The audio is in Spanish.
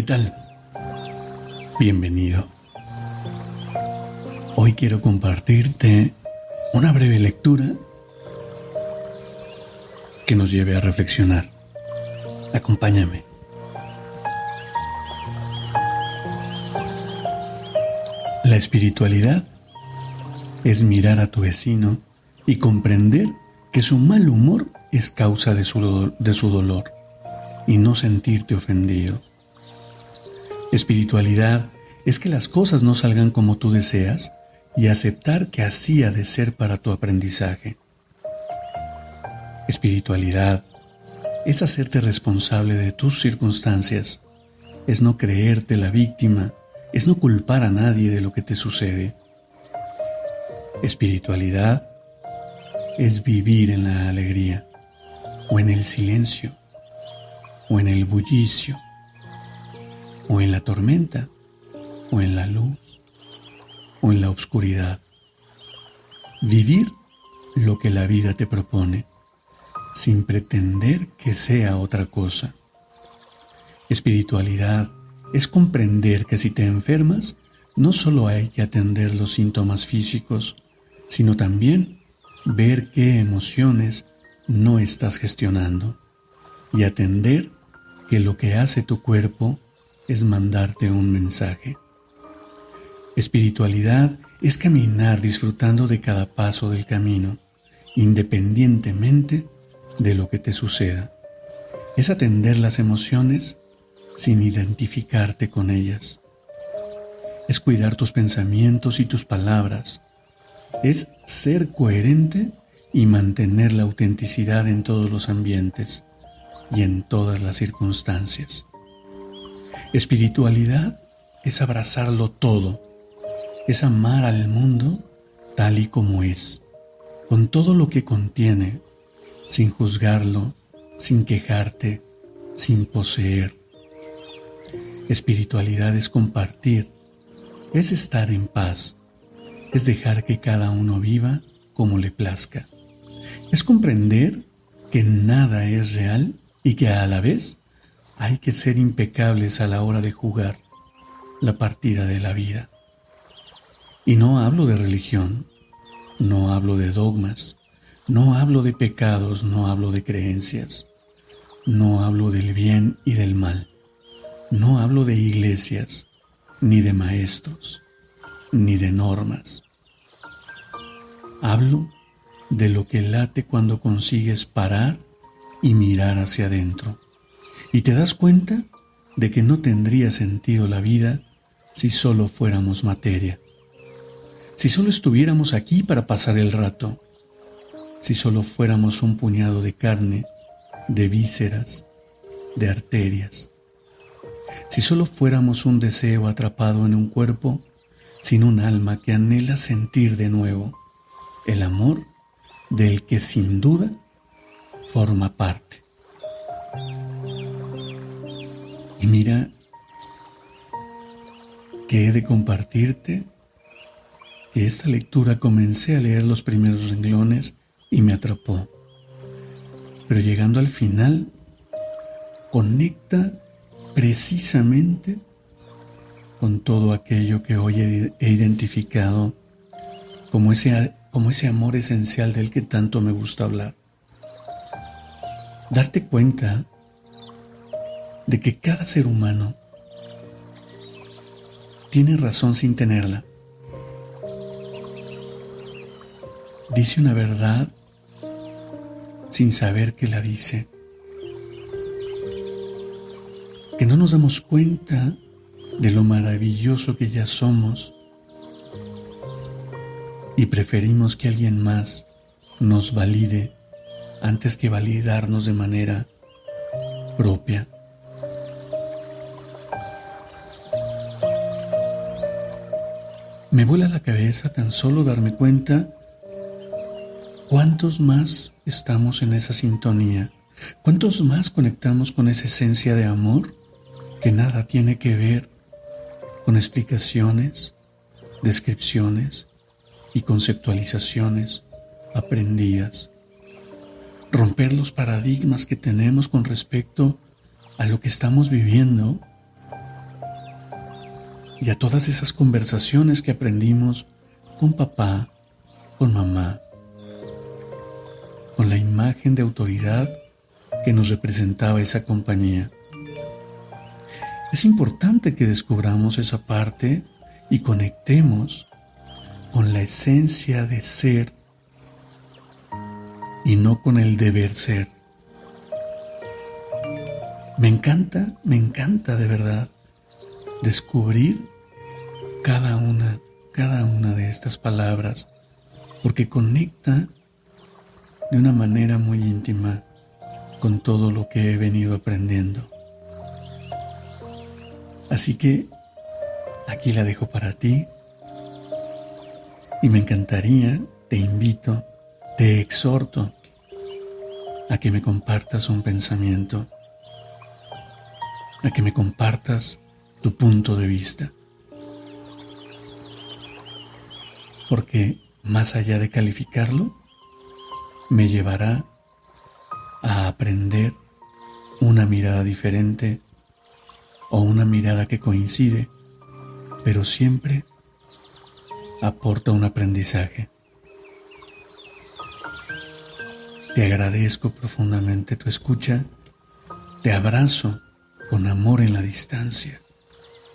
¿Qué tal? Bienvenido. Hoy quiero compartirte una breve lectura que nos lleve a reflexionar. Acompáñame. La espiritualidad es mirar a tu vecino y comprender que su mal humor es causa de su, de su dolor y no sentirte ofendido. Espiritualidad es que las cosas no salgan como tú deseas y aceptar que así ha de ser para tu aprendizaje. Espiritualidad es hacerte responsable de tus circunstancias, es no creerte la víctima, es no culpar a nadie de lo que te sucede. Espiritualidad es vivir en la alegría, o en el silencio, o en el bullicio o en la tormenta, o en la luz, o en la oscuridad. Vivir lo que la vida te propone, sin pretender que sea otra cosa. Espiritualidad es comprender que si te enfermas, no solo hay que atender los síntomas físicos, sino también ver qué emociones no estás gestionando y atender que lo que hace tu cuerpo es mandarte un mensaje. Espiritualidad es caminar disfrutando de cada paso del camino, independientemente de lo que te suceda. Es atender las emociones sin identificarte con ellas. Es cuidar tus pensamientos y tus palabras. Es ser coherente y mantener la autenticidad en todos los ambientes y en todas las circunstancias. Espiritualidad es abrazarlo todo, es amar al mundo tal y como es, con todo lo que contiene, sin juzgarlo, sin quejarte, sin poseer. Espiritualidad es compartir, es estar en paz, es dejar que cada uno viva como le plazca, es comprender que nada es real y que a la vez hay que ser impecables a la hora de jugar la partida de la vida. Y no hablo de religión, no hablo de dogmas, no hablo de pecados, no hablo de creencias, no hablo del bien y del mal, no hablo de iglesias, ni de maestros, ni de normas. Hablo de lo que late cuando consigues parar y mirar hacia adentro y te das cuenta de que no tendría sentido la vida si solo fuéramos materia, si solo estuviéramos aquí para pasar el rato, si solo fuéramos un puñado de carne, de vísceras, de arterias, si solo fuéramos un deseo atrapado en un cuerpo sin un alma que anhela sentir de nuevo el amor del que sin duda forma parte. Y mira que he de compartirte que esta lectura comencé a leer los primeros renglones y me atrapó. Pero llegando al final, conecta precisamente con todo aquello que hoy he, identificado como ese, como ese amor esencial del que tanto me gusta hablar. Darte cuenta de que cada ser humano tiene razón sin tenerla. Dice una verdad sin saber que la dice. Que no nos damos cuenta de lo maravilloso que ya somos y preferimos que alguien más nos valide antes que validarnos de manera propia. Me vuela la cabeza tan solo darme cuenta cuántos más estamos en esa sintonía, cuántos más conectamos con esa esencia de amor que nada tiene que ver con explicaciones, descripciones y conceptualizaciones aprendidas. Romper los paradigmas que tenemos con respecto a lo que estamos viviendo y a todas esas conversaciones que aprendimos con papá, con mamá, con la imagen de autoridad que nos representaba esa compañía. Es importante que descubramos esa parte y conectemos con la esencia de ser y no con el deber ser. Me encanta, me encanta de verdad descubrir cada una, cada una de estas palabras, porque conecta de una manera muy íntima con todo lo que he venido aprendiendo. Así que aquí la dejo para ti y me encantaría, te invito, te exhorto a que me compartas un pensamiento, a que me compartas tu punto de vista. Porque más allá de calificarlo, me llevará a aprender una mirada diferente o una mirada que coincide, pero siempre aporta un aprendizaje. Te agradezco profundamente tu escucha, te abrazo con amor en la distancia